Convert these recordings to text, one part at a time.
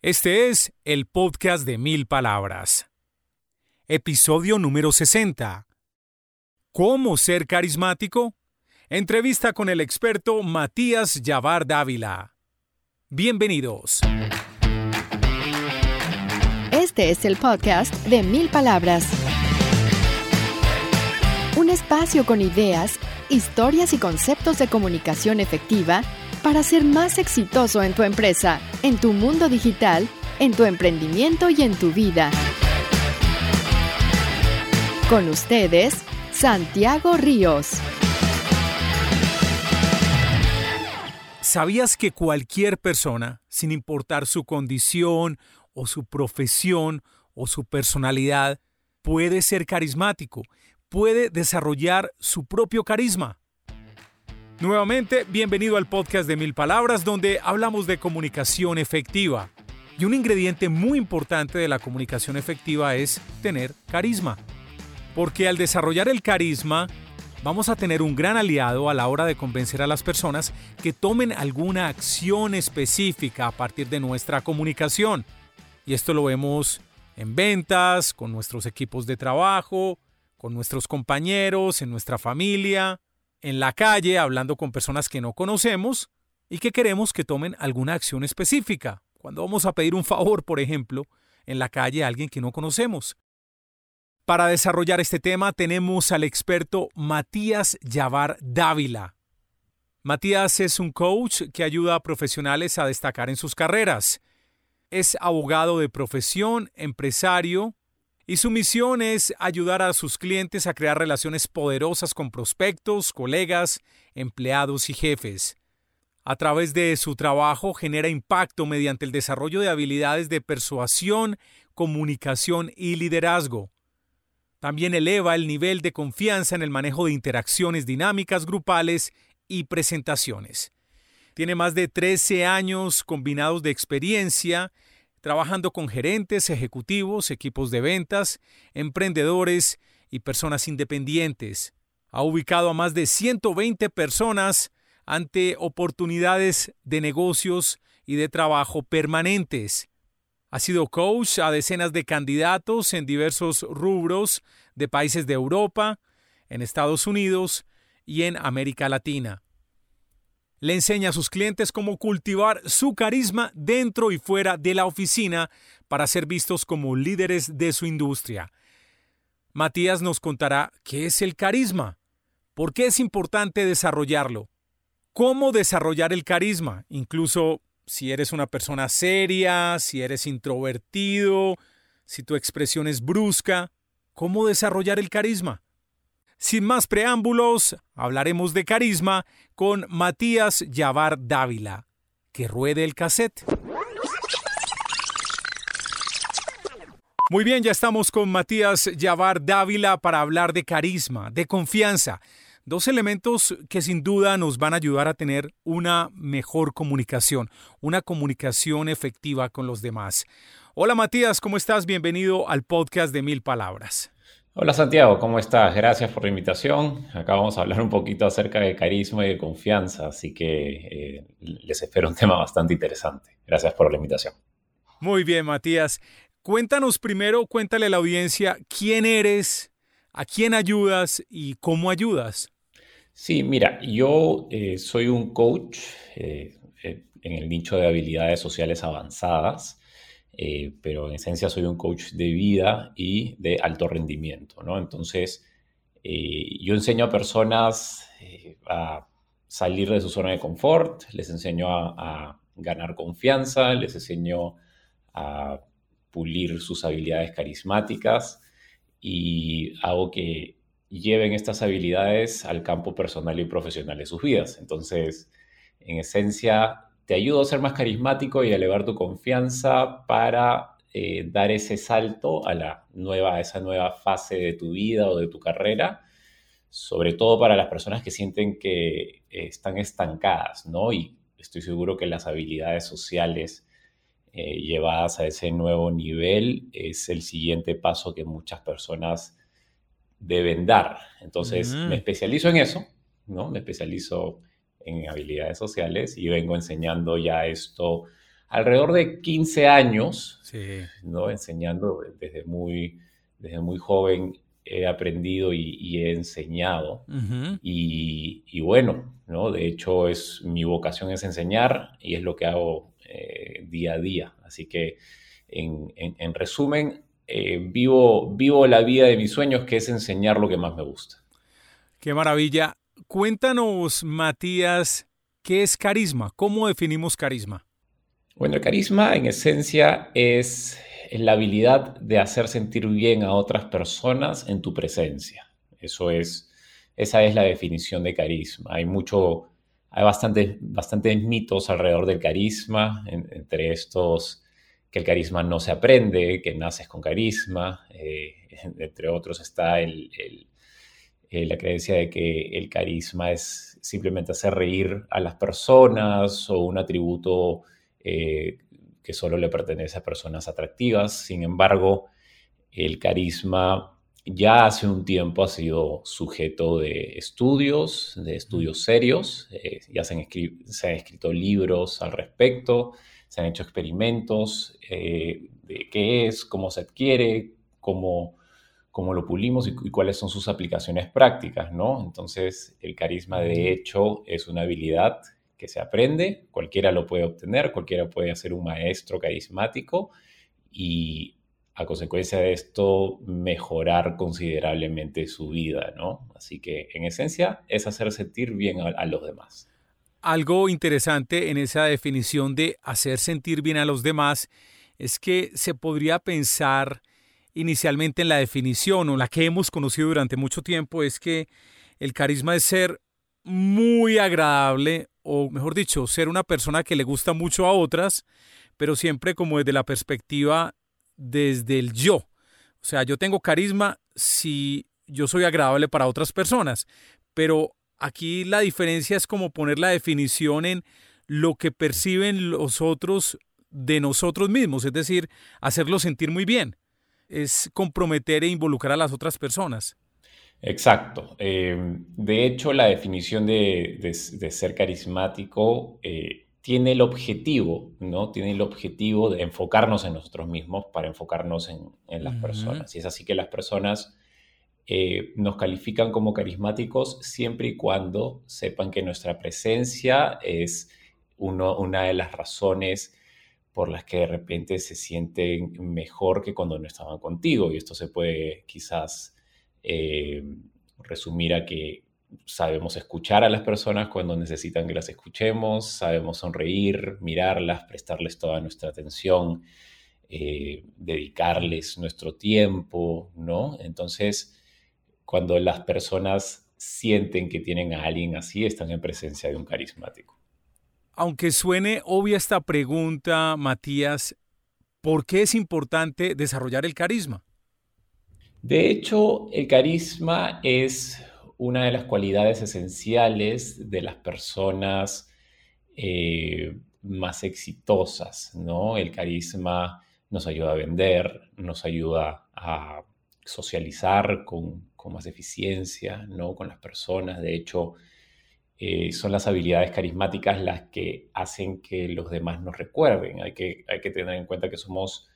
Este es el podcast de mil palabras. Episodio número 60. ¿Cómo ser carismático? Entrevista con el experto Matías Yavar Dávila. Bienvenidos. Este es el podcast de Mil Palabras. Un espacio con ideas, historias y conceptos de comunicación efectiva para ser más exitoso en tu empresa, en tu mundo digital, en tu emprendimiento y en tu vida. Con ustedes, Santiago Ríos. ¿Sabías que cualquier persona, sin importar su condición o su profesión o su personalidad, puede ser carismático, puede desarrollar su propio carisma? Nuevamente, bienvenido al podcast de Mil Palabras, donde hablamos de comunicación efectiva. Y un ingrediente muy importante de la comunicación efectiva es tener carisma. Porque al desarrollar el carisma, vamos a tener un gran aliado a la hora de convencer a las personas que tomen alguna acción específica a partir de nuestra comunicación. Y esto lo vemos en ventas, con nuestros equipos de trabajo, con nuestros compañeros, en nuestra familia, en la calle, hablando con personas que no conocemos y que queremos que tomen alguna acción específica. Cuando vamos a pedir un favor, por ejemplo, en la calle a alguien que no conocemos. Para desarrollar este tema tenemos al experto Matías Yavar Dávila. Matías es un coach que ayuda a profesionales a destacar en sus carreras. Es abogado de profesión, empresario, y su misión es ayudar a sus clientes a crear relaciones poderosas con prospectos, colegas, empleados y jefes. A través de su trabajo genera impacto mediante el desarrollo de habilidades de persuasión, comunicación y liderazgo. También eleva el nivel de confianza en el manejo de interacciones dinámicas grupales y presentaciones. Tiene más de 13 años combinados de experiencia trabajando con gerentes, ejecutivos, equipos de ventas, emprendedores y personas independientes. Ha ubicado a más de 120 personas ante oportunidades de negocios y de trabajo permanentes. Ha sido coach a decenas de candidatos en diversos rubros de países de Europa, en Estados Unidos y en América Latina. Le enseña a sus clientes cómo cultivar su carisma dentro y fuera de la oficina para ser vistos como líderes de su industria. Matías nos contará qué es el carisma, por qué es importante desarrollarlo, cómo desarrollar el carisma, incluso si eres una persona seria, si eres introvertido, si tu expresión es brusca, cómo desarrollar el carisma. Sin más preámbulos, hablaremos de carisma con Matías Yavar Dávila. Que ruede el cassette. Muy bien, ya estamos con Matías Yavar Dávila para hablar de carisma, de confianza, Dos elementos que sin duda nos van a ayudar a tener una mejor comunicación, una comunicación efectiva con los demás. Hola Matías, ¿cómo estás? Bienvenido al podcast de Mil Palabras. Hola Santiago, ¿cómo estás? Gracias por la invitación. Acá vamos a hablar un poquito acerca de carisma y de confianza, así que eh, les espero un tema bastante interesante. Gracias por la invitación. Muy bien, Matías. Cuéntanos primero, cuéntale a la audiencia quién eres, a quién ayudas y cómo ayudas. Sí, mira, yo eh, soy un coach eh, en el nicho de habilidades sociales avanzadas, pero en esencia soy un coach de vida y de alto rendimiento, ¿no? Entonces, yo enseño a personas a salir de su zona de confort, les enseño a, a ganar confianza, les enseño a pulir sus habilidades carismáticas y hago que lleven estas habilidades al campo personal y profesional de sus vidas. Entonces, en esencia, te ayudo a ser más carismático y a elevar tu confianza para eh, dar ese salto a, la nueva, esa nueva fase de tu vida o de tu carrera, sobre todo para las personas que sienten que eh, están estancadas, ¿no? Y estoy seguro que las habilidades sociales eh, llevadas a ese nuevo nivel es el siguiente paso que muchas personas deben dar. Entonces, me especializo en eso, ¿no? Me especializo en habilidades sociales y vengo enseñando ya esto alrededor de 15 años, ¿no? Enseñando desde muy, desde muy joven he aprendido y, he enseñado. y, bueno, ¿no? De hecho, es, mi vocación es enseñar y es lo que hago eh, día a día. Así que, en, en, resumen, eh, vivo, vivo la vida de mis sueños, que es enseñar lo que más me gusta. Qué maravilla. Cuéntanos, Matías, ¿qué es carisma? ¿Cómo definimos carisma? Bueno, el carisma en esencia es la habilidad de hacer sentir bien a otras personas en tu presencia. Eso es, esa es la definición de carisma. Hay mucho, hay bastantes, bastantes mitos alrededor del carisma, entre estos que el carisma no se aprende, que naces con carisma, eh, entre otros está el eh, la creencia de que el carisma es simplemente hacer reír a las personas o un atributo eh, que solo le pertenece a personas atractivas. Sin embargo, el carisma ya hace un tiempo ha sido sujeto de estudios, de estudios serios. Eh, ya se han, se han, escrito libros al respecto, se han hecho experimentos de qué es, cómo se adquiere, cómo cómo lo pulimos y, cuáles son sus aplicaciones prácticas, ¿no? Entonces, el carisma de hecho es una habilidad que se aprende, cualquiera lo puede obtener, cualquiera puede ser un maestro carismático y a consecuencia de esto mejorar considerablemente su vida, ¿no? Así que en esencia es hacer sentir bien a, a los demás. Algo interesante en esa definición de hacer sentir bien a los demás es que se podría pensar inicialmente en la definición o la que hemos conocido durante mucho tiempo es que el carisma es ser muy agradable o mejor dicho, ser una persona que le gusta mucho a otras, pero siempre como desde la perspectiva desde el yo. O sea, yo tengo carisma si yo soy agradable para otras personas, pero aquí la diferencia es como poner la definición en lo que perciben los otros de nosotros mismos, es decir, hacerlo sentir muy bien es comprometer e involucrar a las otras personas. Exacto. Eh, de hecho, la definición de, ser carismático eh, tiene el objetivo, ¿no? Tiene el objetivo de enfocarnos en nosotros mismos para enfocarnos en, las personas. Y es así que las personas eh, nos califican como carismáticos siempre y cuando sepan que nuestra presencia es una de las razones por las que de repente se sienten mejor que cuando no estaban contigo. Y esto se puede quizás eh, resumir a que sabemos escuchar a las personas cuando necesitan que las escuchemos, sabemos sonreír, mirarlas, prestarles toda nuestra atención, eh, dedicarles nuestro tiempo, ¿no? Entonces, cuando las personas sienten que tienen a alguien así, están en presencia de un carismático. Aunque suene obvia esta pregunta, Matías, ¿por qué es importante desarrollar el carisma? De hecho, el carisma es una de las cualidades esenciales de las personas eh, más exitosas, ¿no? El carisma nos ayuda a vender, nos ayuda a socializar con, con más eficiencia, ¿no? Con las personas. De hecho, eh, son las habilidades carismáticas las que hacen que los demás nos recuerden. Hay que, hay que tener en cuenta que somos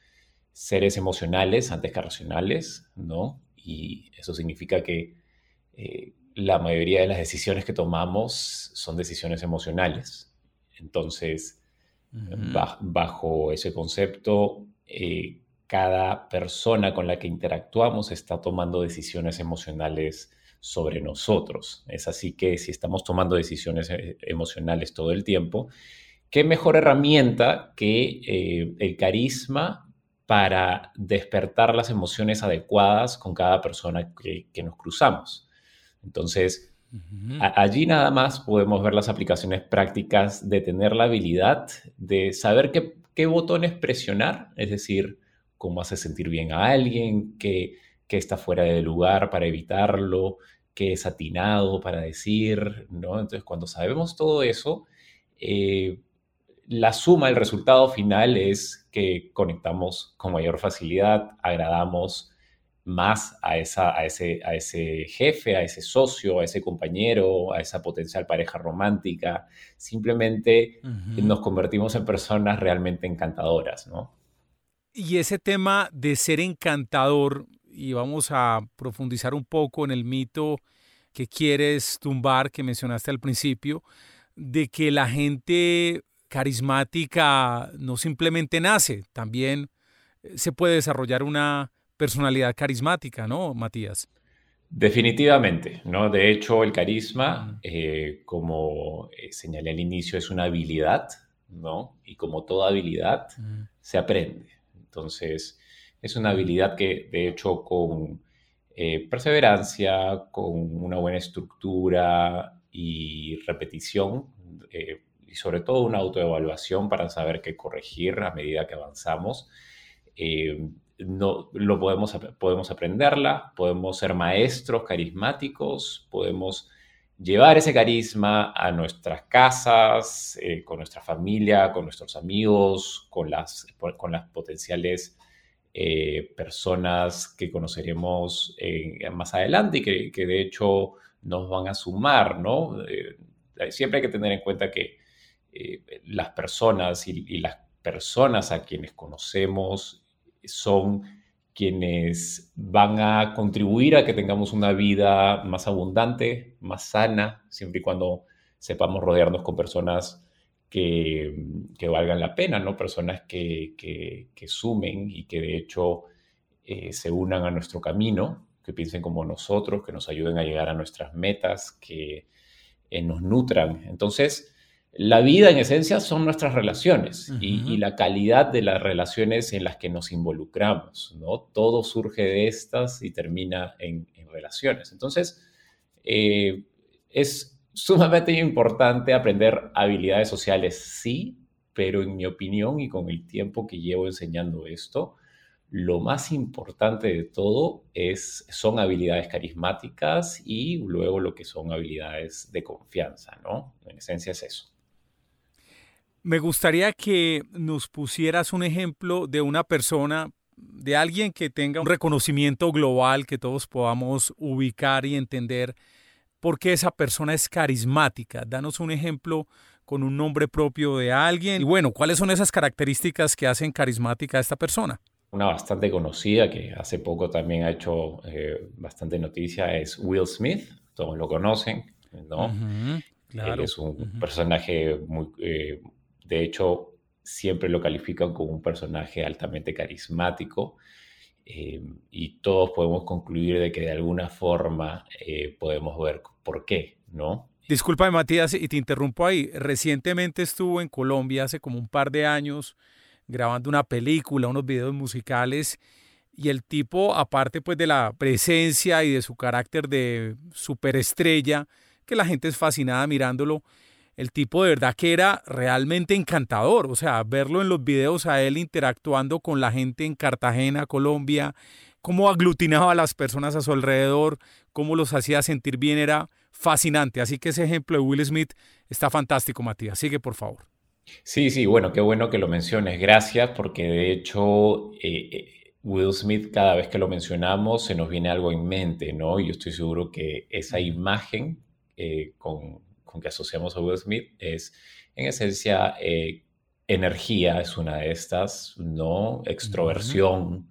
seres emocionales antes que racionales, ¿no? Y eso significa que eh, la mayoría de las decisiones que tomamos son decisiones emocionales. Entonces, bajo ese concepto, eh, cada persona con la que interactuamos está tomando decisiones emocionales sobre nosotros. Es así que si estamos tomando decisiones eh, emocionales todo el tiempo, ¿qué mejor herramienta que eh, el carisma para despertar las emociones adecuadas con cada persona que, nos cruzamos? Entonces, allí nada más podemos ver las aplicaciones prácticas de tener la habilidad de saber qué, qué botones presionar, es decir, cómo hace sentir bien a alguien, qué, qué está fuera de lugar para evitarlo, qué es atinado para decir, ¿no? Entonces, cuando sabemos todo eso, eh, la suma, el resultado final es que conectamos con mayor facilidad, agradamos más a, esa, a, ese, a ese jefe, a ese socio, a ese compañero, a esa potencial pareja romántica. Simplemente nos convertimos en personas realmente encantadoras, ¿no? Y ese tema de ser encantador, y vamos a profundizar un poco en el mito que quieres tumbar, que mencionaste al principio, de que la gente carismática no simplemente nace, también eh, se puede desarrollar una personalidad carismática, ¿no, Matías? Definitivamente, ¿no? De hecho, el carisma, eh, como eh, señalé al inicio, es una habilidad, ¿no? Y como toda habilidad, se aprende. Entonces, es una habilidad que, de hecho, con eh, perseverancia, con una buena estructura y repetición, y sobre todo una autoevaluación para saber qué corregir a medida que avanzamos, no, lo podemos, podemos aprenderla, podemos ser maestros carismáticos, podemos llevar ese carisma a nuestras casas, eh, con nuestra familia, con nuestros amigos, con las, con las potenciales eh, personas que conoceremos más adelante y que, de hecho nos van a sumar, ¿no? Eh, siempre hay que tener en cuenta que las personas y las personas a quienes conocemos son quienes van a contribuir a que tengamos una vida más abundante, más sana, siempre y cuando sepamos rodearnos con personas que, valgan la pena, ¿no? Personas que, sumen y que de hecho eh, se unan a nuestro camino, que piensen como nosotros, que nos ayuden a llegar a nuestras metas, que eh, nos nutran. Entonces, la vida en esencia son nuestras relaciones y, la calidad de las relaciones en las que nos involucramos, ¿no? Todo surge de estas y termina en, relaciones. Entonces, eh, es sumamente importante aprender habilidades sociales, sí, pero en mi opinión y con el tiempo que llevo enseñando esto, lo más importante de todo es, son habilidades carismáticas y luego lo que son habilidades de confianza, ¿no? En esencia es eso. Me gustaría que nos pusieras un ejemplo de una persona, de alguien que tenga un reconocimiento global, que todos podamos ubicar y entender por qué esa persona es carismática. Danos un ejemplo con un nombre propio de alguien. Y bueno, ¿cuáles son esas características que hacen carismática a esta persona? Una bastante conocida que hace poco también ha hecho eh, bastante noticia es Will Smith. Todos lo conocen, ¿no? claro. es un personaje muy, eh, de hecho, siempre lo califican como un personaje altamente carismático eh, y todos podemos concluir de que de alguna forma eh, podemos ver por qué, ¿no? Disculpa, Matías, y te interrumpo ahí. Recientemente estuvo en Colombia, hace como un par de años, grabando una película, unos videos musicales, y el tipo, aparte pues de la presencia y de su carácter de superestrella, que la gente es fascinada mirándolo, el tipo de verdad que era realmente encantador, o sea, verlo en los videos a él interactuando con la gente en Cartagena, Colombia, cómo aglutinaba a las personas a su alrededor, cómo los hacía sentir bien, era fascinante. Así que ese ejemplo de Will Smith está fantástico, Matías. Sigue, por favor. Sí, sí, bueno, qué bueno que lo menciones. Gracias, porque de hecho eh, eh, Will Smith, cada vez que lo mencionamos, se nos viene algo en mente, ¿no? Y yo estoy seguro que esa imagen eh, con con que asociamos a Will Smith es, en esencia, eh, energía es una de estas, ¿no? Extroversión,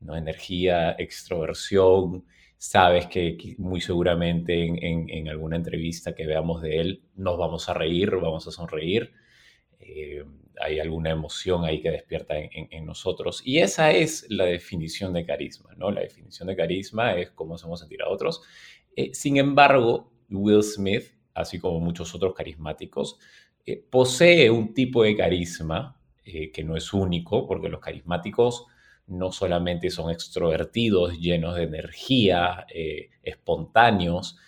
¿no? Energía, extroversión. Sabes que muy seguramente en, alguna entrevista que veamos de él nos vamos a reír, vamos a sonreír. Eh, hay alguna emoción ahí que despierta en, nosotros. Y esa es la definición de carisma, ¿no? La definición de carisma es cómo hacemos sentir a otros. Eh, sin embargo, Will Smith así como muchos otros carismáticos, eh, posee un tipo de carisma eh, que no es único, porque los carismáticos no solamente son extrovertidos, llenos de energía, eh, espontáneos,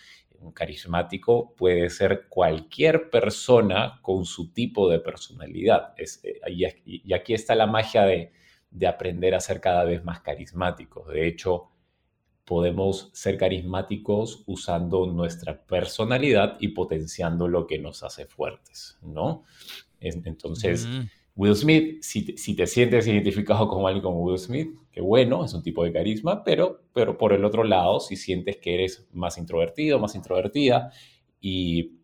Un carismático puede ser cualquier persona con su tipo de personalidad. Y, aquí está la magia de, de aprender a ser cada vez más carismáticos. De hecho, podemos ser carismáticos usando nuestra personalidad y potenciando lo que nos hace fuertes, ¿no? Entonces, Will Smith, si te, sientes identificado con alguien como Will Smith, qué bueno, es un tipo de carisma, pero, pero por el otro lado, si sientes que eres más introvertido, más introvertida y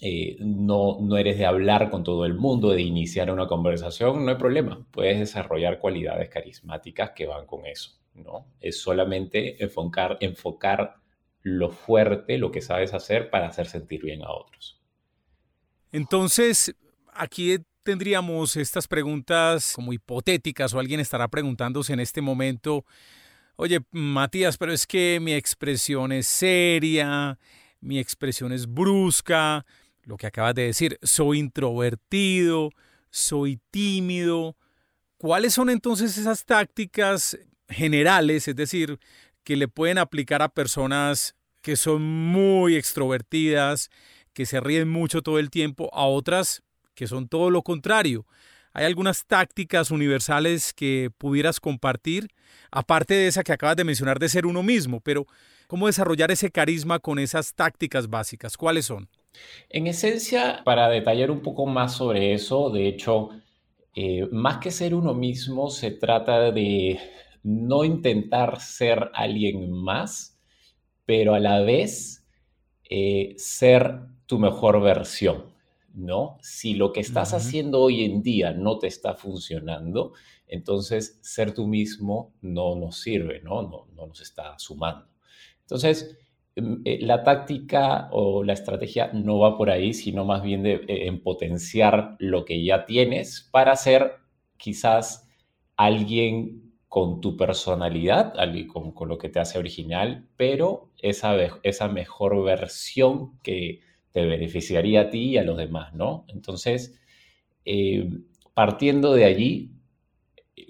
eh, no, no eres de hablar con todo el mundo, de iniciar una conversación, no hay problema, puedes desarrollar cualidades carismáticas que van con eso. ¿No? Es solamente enfocar, enfocar lo fuerte, lo que sabes hacer para hacer sentir bien a otros. Entonces, aquí tendríamos estas preguntas como hipotéticas o alguien estará preguntándose en este momento, oye, Matías, pero es que mi expresión es seria, mi expresión es brusca, lo que acabas de decir, soy introvertido, soy tímido. ¿Cuáles son entonces esas tácticas generales, es decir, que le pueden aplicar a personas que son muy extrovertidas, que se ríen mucho todo el tiempo, a otras que son todo lo contrario. ¿Hay algunas tácticas universales que pudieras compartir? Aparte de esa que acabas de mencionar de ser uno mismo, pero ¿cómo desarrollar ese carisma con esas tácticas básicas? ¿Cuáles son? En esencia, para detallar un poco más sobre eso, de hecho, eh, más que ser uno mismo, se trata de no intentar ser alguien más, pero a la vez eh, ser tu mejor versión, ¿no? Si lo que estás haciendo hoy en día no te está funcionando, entonces ser tú mismo no nos sirve, ¿no? No, no nos está sumando. Entonces, em, eh, la táctica o la estrategia no va por ahí, sino más bien de, eh, en potenciar lo que ya tienes para ser quizás alguien con tu personalidad, con, con lo que te hace original, pero esa, esa mejor versión que te beneficiaría a ti y a los demás, ¿no? Entonces, eh, partiendo de allí,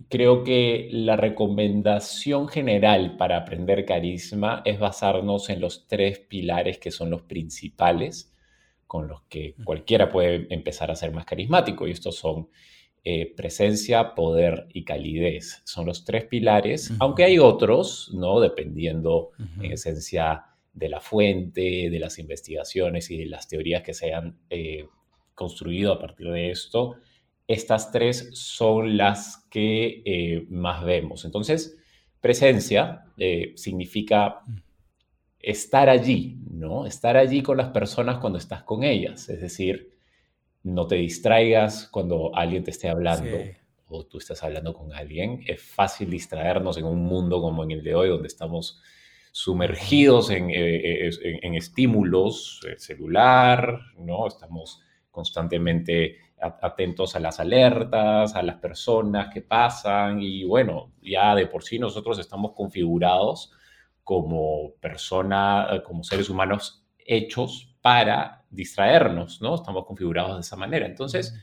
creo que la recomendación general para aprender carisma es basarnos en los tres pilares que son los principales con los que cualquiera puede empezar a ser más carismático y estos son eh, presencia, poder y calidez. Son los tres pilares, aunque hay otros, ¿no? Dependiendo en esencia de la fuente, de las investigaciones y de las teorías que se han eh, construido a partir de esto. Estas tres son las que eh, más vemos. Entonces, presencia significa estar allí, ¿no? Estar allí con las personas cuando estás con ellas, es decir, no te distraigas cuando alguien te esté hablando o tú estás hablando con alguien. Es fácil distraernos en un mundo como en el de hoy, donde estamos sumergidos en, eh, eh, estímulos, el celular, ¿no? Estamos constantemente atentos a las alertas, a las personas que pasan y bueno, ya de por sí nosotros estamos configurados como persona, como seres humanos hechos para distraernos, ¿no? Estamos configurados de esa manera. Entonces,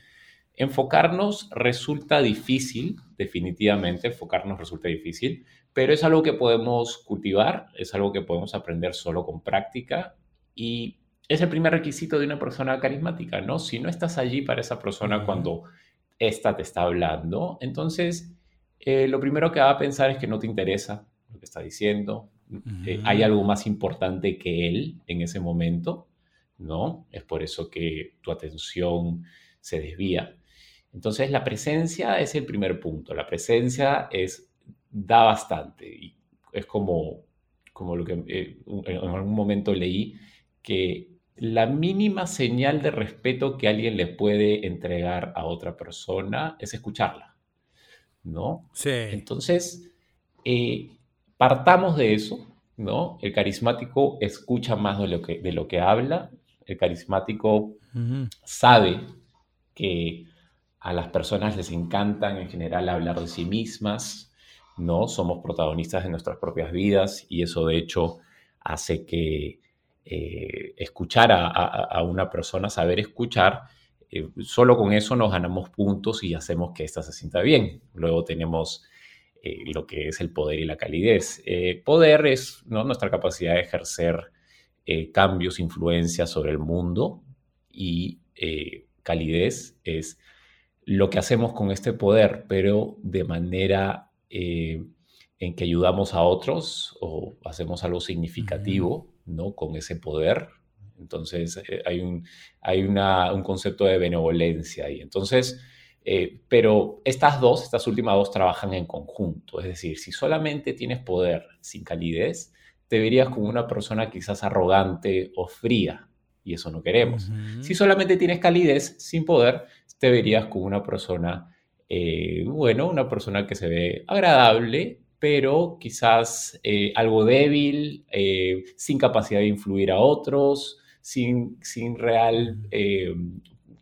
enfocarnos resulta difícil, definitivamente, enfocarnos resulta difícil, pero es algo que podemos cultivar, es algo que podemos aprender solo con práctica y es el primer requisito de una persona carismática, ¿no? Si no estás allí para esa persona cuando ésta te está hablando, entonces eh, lo primero que va a pensar es que no te interesa lo que está diciendo, eh, hay algo más importante que él en ese momento ¿no? Es por eso que tu atención se desvía. Entonces, la presencia es el primer punto. La presencia es, da bastante. Y es como, como lo que eh, en algún momento leí, que la mínima señal de respeto que alguien le puede entregar a otra persona es escucharla, ¿no? Sí. Entonces, eh, partamos de eso, ¿no? El carismático escucha más de lo que, de lo que habla el carismático sabe que a las personas les encantan en general hablar de sí mismas, ¿no? Somos protagonistas de nuestras propias vidas y eso de hecho hace que eh, escuchar a, una persona, saber escuchar, eh, solo con eso nos ganamos puntos y hacemos que ésta se sienta bien. Luego tenemos eh, lo que es el poder y la calidez. poder es ¿no? nuestra capacidad de ejercer eh, cambios, influencias sobre el mundo y eh, calidez es lo que hacemos con este poder, pero de manera eh, en que ayudamos a otros o hacemos algo significativo ¿no? con ese poder. Entonces hay, un, hay un concepto de benevolencia ahí. Entonces, pero estas dos, estas últimas dos trabajan en conjunto. Es decir, si solamente tienes poder sin calidez, te verías como una persona quizás arrogante o fría, y eso no queremos. Si solamente tienes calidez sin poder, te verías como una persona, eh, bueno, una persona que se ve agradable, pero quizás eh, algo débil, eh, sin capacidad de influir a otros, sin, sin real,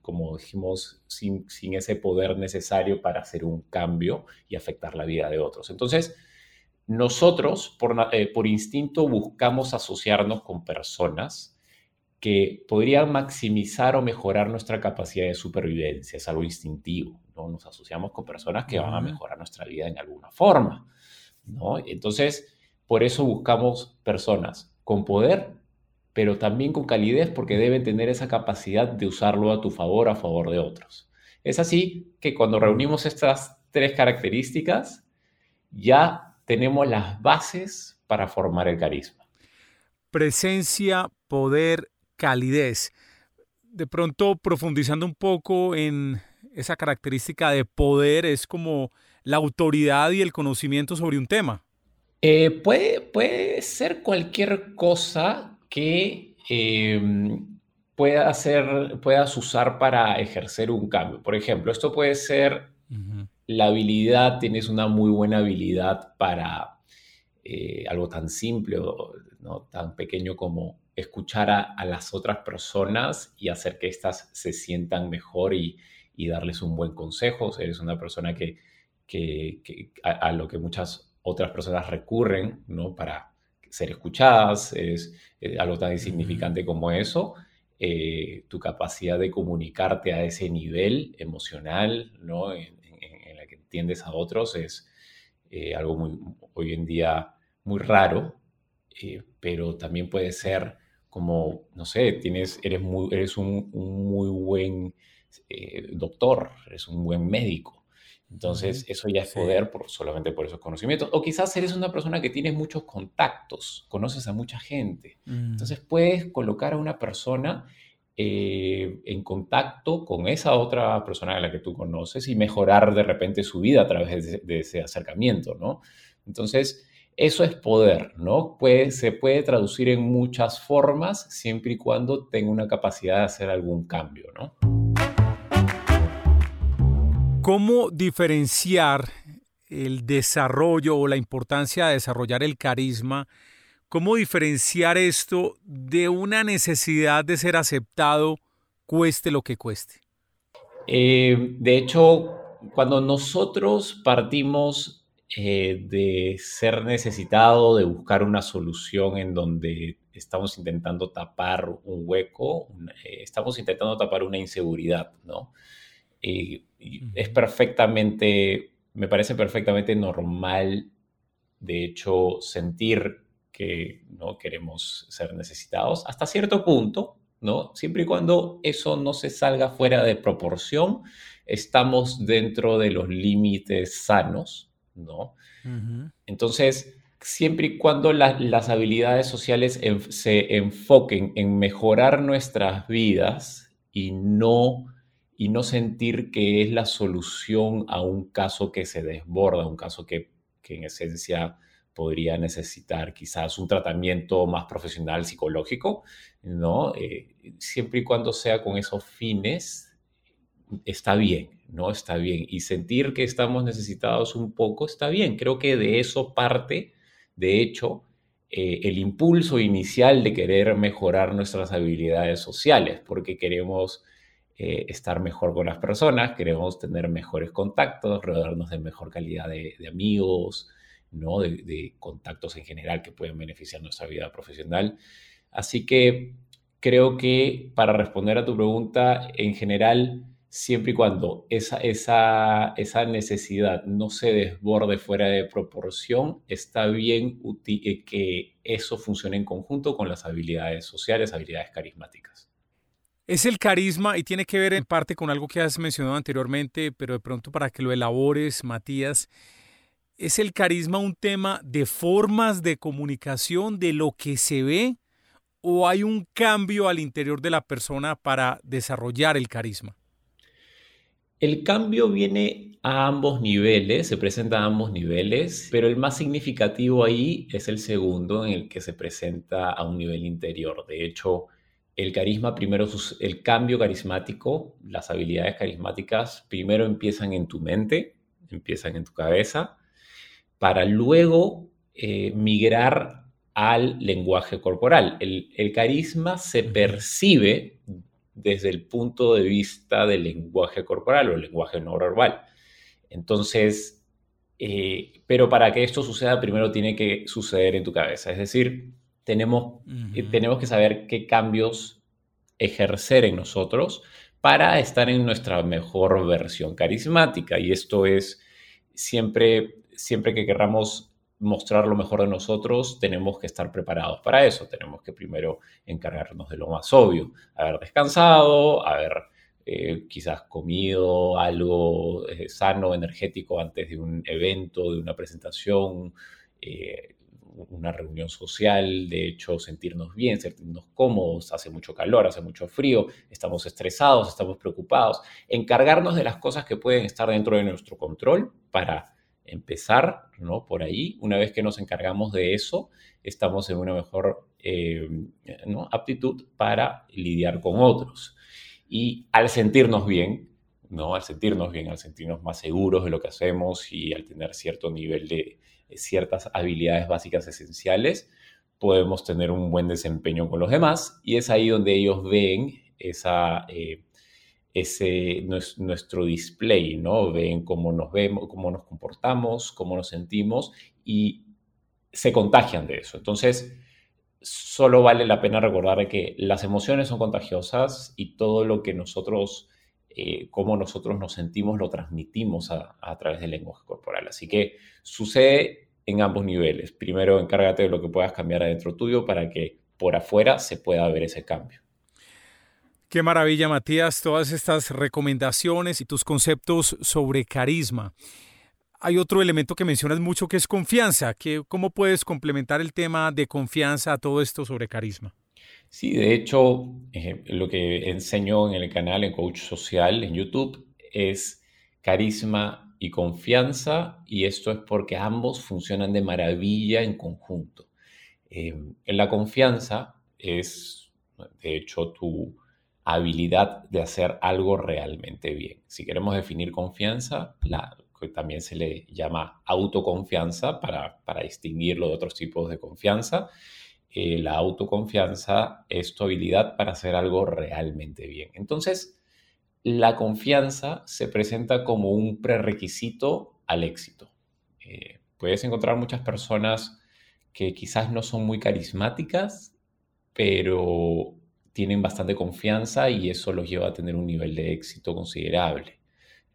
como dijimos, sin, sin ese poder necesario para hacer un cambio y afectar la vida de otros. Entonces, nosotros, eh, por, instinto, buscamos asociarnos con personas que podrían maximizar o mejorar nuestra capacidad de supervivencia. Es algo instintivo, ¿no? Nos asociamos con personas que van a mejorar nuestra vida en alguna forma, ¿no? Entonces, por eso buscamos personas con poder, pero también con calidez, porque deben tener esa capacidad de usarlo a tu favor, a favor de otros. Es así que cuando reunimos estas tres características, ya tenemos las bases para formar el carisma. Presencia, poder, calidez. De pronto, profundizando un poco en esa característica de poder, es como la autoridad y el conocimiento sobre un tema. Eh, puede, puede, ser cualquier cosa que em, pueda puedas usar para ejercer un cambio. Por ejemplo, esto puede ser la habilidad, tienes una muy buena habilidad para eh, algo tan simple o ¿no? tan pequeño como escuchar a, las otras personas y hacer que éstas se sientan mejor y, darles un buen consejo. Eres una persona que, a, lo que muchas otras personas recurren ¿no? para ser escuchadas, es eh, algo tan insignificante como eso. Eh, tu capacidad de comunicarte a ese nivel emocional, ¿no? Entiendes a otros es eh, algo muy, hoy en día muy raro, eh, pero también puede ser como, no sé, tienes, eres, muy, eres un, muy buen eh, doctor, eres un buen médico. Entonces, eso ya es poder por, solamente por esos conocimientos. O quizás eres una persona que tiene muchos contactos, conoces a mucha gente. Mm. Entonces, puedes colocar a una persona eh, en contacto con esa otra persona a la que tú conoces y mejorar de repente su vida a través de, ese acercamiento, ¿no? Entonces, eso es poder, ¿no? Puede, se puede traducir en muchas formas siempre y cuando tenga una capacidad de hacer algún cambio, ¿no? ¿Cómo diferenciar el desarrollo o la importancia de desarrollar el carisma ¿Cómo diferenciar esto de una necesidad de ser aceptado, cueste lo que cueste? Eh, de hecho, cuando nosotros partimos eh, de ser necesitado, de buscar una solución en donde estamos intentando tapar un hueco, eh, estamos intentando tapar una inseguridad, ¿no? es perfectamente, me parece perfectamente normal, de hecho, sentir que no queremos ser necesitados hasta cierto punto, ¿no? Siempre y cuando eso no se salga fuera de proporción, estamos dentro de los límites sanos, ¿no? Entonces, siempre y cuando las habilidades sociales se enfoquen en mejorar nuestras vidas y no, y no sentir que es la solución a un caso que se desborda, un caso que, que en esencia podría necesitar quizás un tratamiento más profesional psicológico, ¿no? Eh, siempre y cuando sea con esos fines, está bien, ¿no? Está bien. Y sentir que estamos necesitados un poco, está bien. Creo que de eso parte, de hecho, eh, el impulso inicial de querer mejorar nuestras habilidades sociales, porque queremos eh, estar mejor con las personas, queremos tener mejores contactos, rodearnos de mejor calidad de, de amigos, ¿no? de, contactos en general que pueden beneficiar nuestra vida profesional. Así que creo que para responder a tu pregunta, en general, siempre y cuando esa, esa, esa necesidad no se desborde fuera de proporción, está bien eh, que eso funcione en conjunto con las habilidades sociales, habilidades carismáticas. Es el carisma y tiene que ver en parte con algo que has mencionado anteriormente, pero de pronto para que lo elabores, Matías, ¿es el carisma un tema de formas de comunicación, de lo que se ve, o hay un cambio al interior de la persona para desarrollar el carisma? El cambio viene a ambos niveles, se presenta a ambos niveles, pero el más significativo ahí es el segundo en el que se presenta a un nivel interior. De hecho, el carisma primero, el cambio carismático, las habilidades carismáticas primero empiezan en tu mente, empiezan en tu cabeza, para luego eh, migrar al lenguaje corporal. El, el carisma se percibe desde el punto de vista del lenguaje corporal o el lenguaje no verbal. Entonces, eh, pero para que esto suceda, primero tiene que suceder en tu cabeza. Es decir, tenemos, eh, tenemos que saber qué cambios ejercer en nosotros para estar en nuestra mejor versión carismática. Y esto es siempre, siempre que querramos mostrar lo mejor de nosotros, tenemos que estar preparados para eso. Tenemos que primero encargarnos de lo más obvio, haber descansado, haber eh, quizás comido algo eh, sano, energético antes de un evento, de una presentación, eh, una reunión social, de hecho sentirnos bien, sentirnos cómodos, hace mucho calor, hace mucho frío, estamos estresados, estamos preocupados, encargarnos de las cosas que pueden estar dentro de nuestro control para empezar, ¿no? Por ahí, una vez que nos encargamos de eso, estamos en una mejor eh, aptitud para lidiar con otros. Y al sentirnos bien, ¿no? Al sentirnos bien, al sentirnos más seguros de lo que hacemos y al tener cierto nivel de ciertas habilidades básicas esenciales, podemos tener un buen desempeño con los demás y es ahí donde ellos ven esa... Eh, nuestro display, ¿no? Ven cómo nos vemos, cómo nos comportamos, cómo nos sentimos y se contagian de eso. Entonces, solo vale la pena recordar que las emociones son contagiosas y todo lo que nosotros, eh, cómo nosotros nos sentimos, lo transmitimos a, a través del lenguaje corporal. Así que sucede en ambos niveles. Primero, encárgate de lo que puedas cambiar adentro tuyo para que por afuera se pueda ver ese cambio. Qué maravilla, Matías, todas estas recomendaciones y tus conceptos sobre carisma. Hay otro elemento que mencionas mucho que es confianza. ¿Cómo puedes complementar el tema de confianza a todo esto sobre carisma? Sí, de hecho, eh, lo que enseño en el canal en Coach Social en YouTube es carisma y confianza, y esto es porque ambos funcionan de maravilla en conjunto. Eh, la confianza es, de hecho, tu habilidad de hacer algo realmente bien. Si queremos definir confianza, la, que también se le llama autoconfianza para, para distinguirlo de otros tipos de confianza, eh, la autoconfianza es tu habilidad para hacer algo realmente bien. Entonces, la confianza se presenta como un prerequisito al éxito. Eh, puedes encontrar muchas personas que quizás no son muy carismáticas, pero tienen bastante confianza y eso los lleva a tener un nivel de éxito considerable,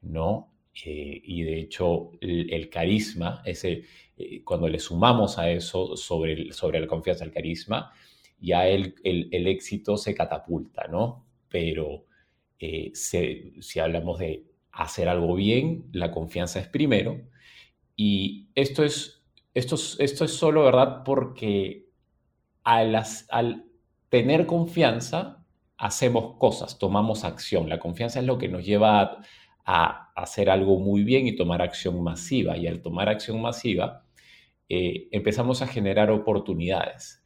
¿no? Eh, y de hecho el, carisma, ese, eh, cuando le sumamos a eso sobre, sobre la confianza, el carisma, ya el, el, éxito se catapulta, ¿no? Pero eh, si hablamos de hacer algo bien, la confianza es primero. Y esto es, esto, esto es solo, ¿verdad? Porque a las, al tener confianza, hacemos cosas, tomamos acción. La confianza es lo que nos lleva a, hacer algo muy bien y tomar acción masiva. Y al tomar acción masiva, eh, empezamos a generar oportunidades.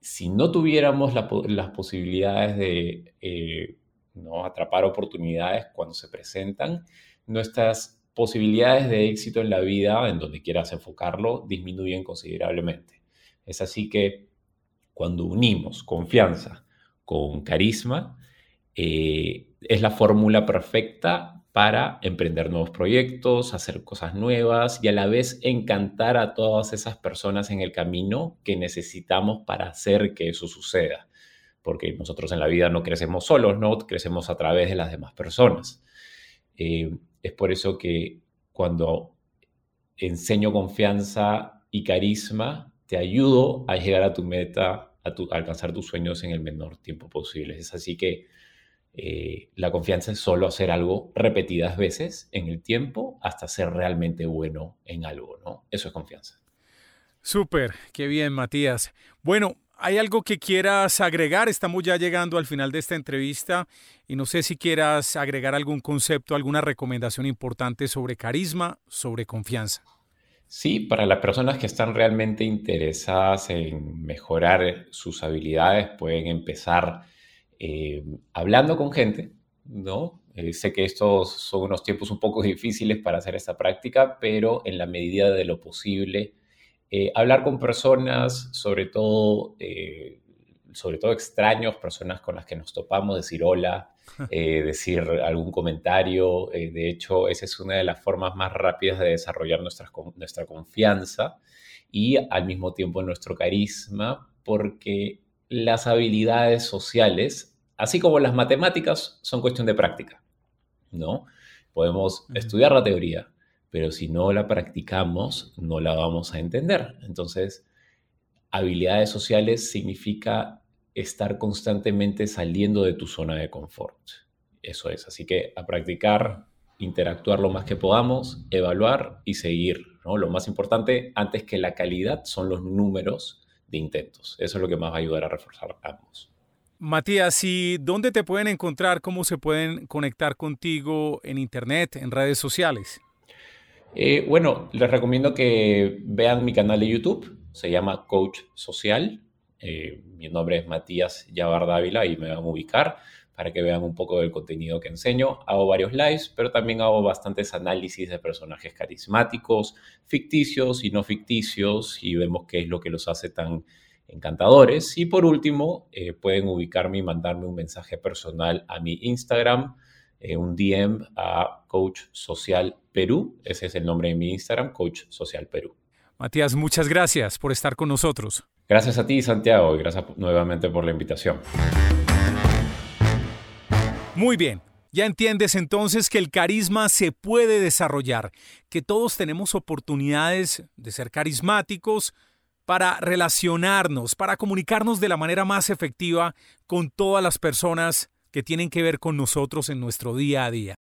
Si no tuviéramos las posibilidades de eh, ¿no? atrapar oportunidades cuando se presentan, nuestras posibilidades de éxito en la vida, en donde quieras enfocarlo, disminuyen considerablemente. Es así que cuando unimos confianza con carisma, eh, es la fórmula perfecta para emprender nuevos proyectos, hacer cosas nuevas y a la vez encantar a todas esas personas en el camino que necesitamos para hacer que eso suceda. Porque nosotros en la vida no crecemos solos, no crecemos a través de las demás personas. Eh, es por eso que cuando enseño confianza y carisma, te ayudo a llegar a tu meta, alcanzar tus sueños en el menor tiempo posible. Es así que eh, la confianza es solo hacer algo repetidas veces en el tiempo hasta ser realmente bueno en algo, ¿no? Eso es confianza. Súper, qué bien, Matías. Bueno, ¿hay algo que quieras agregar? Estamos ya llegando al final de esta entrevista y no sé si quieras agregar algún concepto, alguna recomendación importante sobre carisma, sobre confianza. Sí, para las personas que están realmente interesadas en mejorar sus habilidades, pueden empezar eh, hablando con gente, ¿no? Eh, sé que estos son unos tiempos un poco difíciles para hacer esta práctica, pero en la medida de lo posible, eh, hablar con personas, sobre todo, sobre todo extraños, personas con las que nos topamos, decir hola, eh, decir algún comentario. Eh, de hecho, esa es una de las formas más rápidas de desarrollar nuestra, nuestra confianza y al mismo tiempo nuestro carisma, porque las habilidades sociales, así como las matemáticas, son cuestión de práctica, ¿no? Podemos estudiar la teoría, pero si no la practicamos, no la vamos a entender. Entonces, habilidades sociales significa estar constantemente saliendo de tu zona de confort. Eso es, así que a practicar, interactuar lo más que podamos, evaluar y seguir. ¿no? Lo más importante, antes que la calidad, son los números de intentos. Eso es lo que más va a ayudar a reforzar ambos. Matías, ¿y dónde te pueden encontrar? ¿Cómo se pueden conectar contigo en Internet, en redes sociales? Eh, bueno, les recomiendo que vean mi canal de YouTube. Se llama Coach Social. Eh, mi nombre es Matías Yabar Dávila y me van a ubicar para que vean un poco del contenido que enseño. Hago varios lives, pero también hago bastantes análisis de personajes carismáticos, ficticios y no ficticios, y vemos qué es lo que los hace tan encantadores. Y por último, eh, pueden ubicarme y mandarme un mensaje personal a mi Instagram, eh, un DM a Coach Social Perú. Ese es el nombre de mi Instagram, Coach Social Perú. Matías, muchas gracias por estar con nosotros. Gracias a ti, Santiago, y gracias nuevamente por la invitación. Muy bien. Ya entiendes entonces que el carisma se puede desarrollar, que todos tenemos oportunidades de ser carismáticos para relacionarnos, para comunicarnos de la manera más efectiva con todas las personas que tienen que ver con nosotros en nuestro día a día.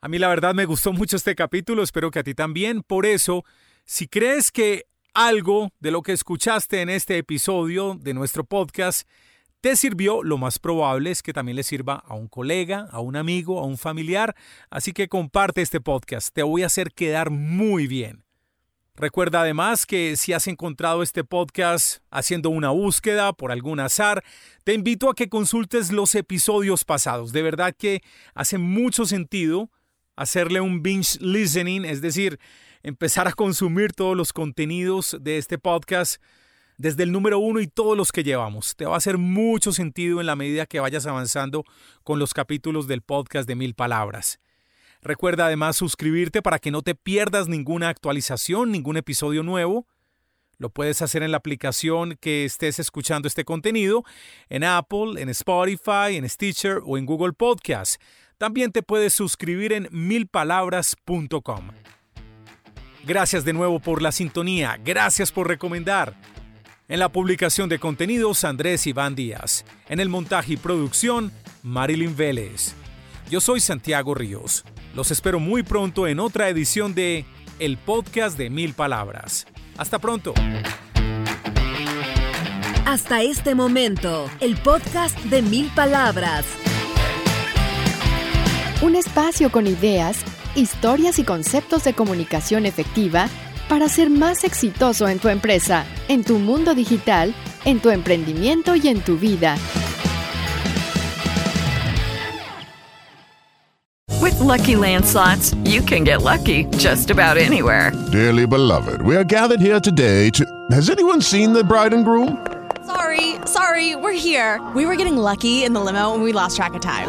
A mí la verdad me gustó mucho este capítulo, espero que a ti también. Por eso, si crees que algo de lo que escuchaste en este episodio de nuestro podcast te sirvió, lo más probable es que también le sirva a un colega, a un amigo, a un familiar, así que comparte este podcast, te voy a hacer quedar muy bien. Recuerda además que si has encontrado este podcast haciendo una búsqueda por algún azar, te invito a que consultes los episodios pasados. De verdad que hace mucho sentido hacerle un binge listening, es decir, empezar a consumir todos los contenidos de este podcast desde el número uno y todos los que llevamos. Te va a hacer mucho sentido en la medida que vayas avanzando con los capítulos del podcast de mil palabras. Recuerda además suscribirte para que no te pierdas ninguna actualización, ningún episodio nuevo. Lo puedes hacer en la aplicación que estés escuchando este contenido, en Apple, en Spotify, en Stitcher o en Google Podcast. También te puedes suscribir en milpalabras.com. Gracias de nuevo por la sintonía, gracias por recomendar. En la publicación de contenidos, Andrés Iván Díaz. En el montaje y producción, Marilyn Vélez. Yo soy Santiago Ríos. Los espero muy pronto en otra edición de El Podcast de Mil Palabras. Hasta pronto. Hasta este momento, el podcast de Mil Palabras. Un espacio con ideas historias y conceptos de comunicación efectiva para ser más exitoso en tu empresa, en tu mundo digital, en tu emprendimiento y en tu vida. With lucky landslots, you can get lucky just about anywhere. Dearly beloved, we are gathered here today to. Has anyone seen the bride and groom? Sorry, sorry, we're here. We were getting lucky in the limo and we lost track of time.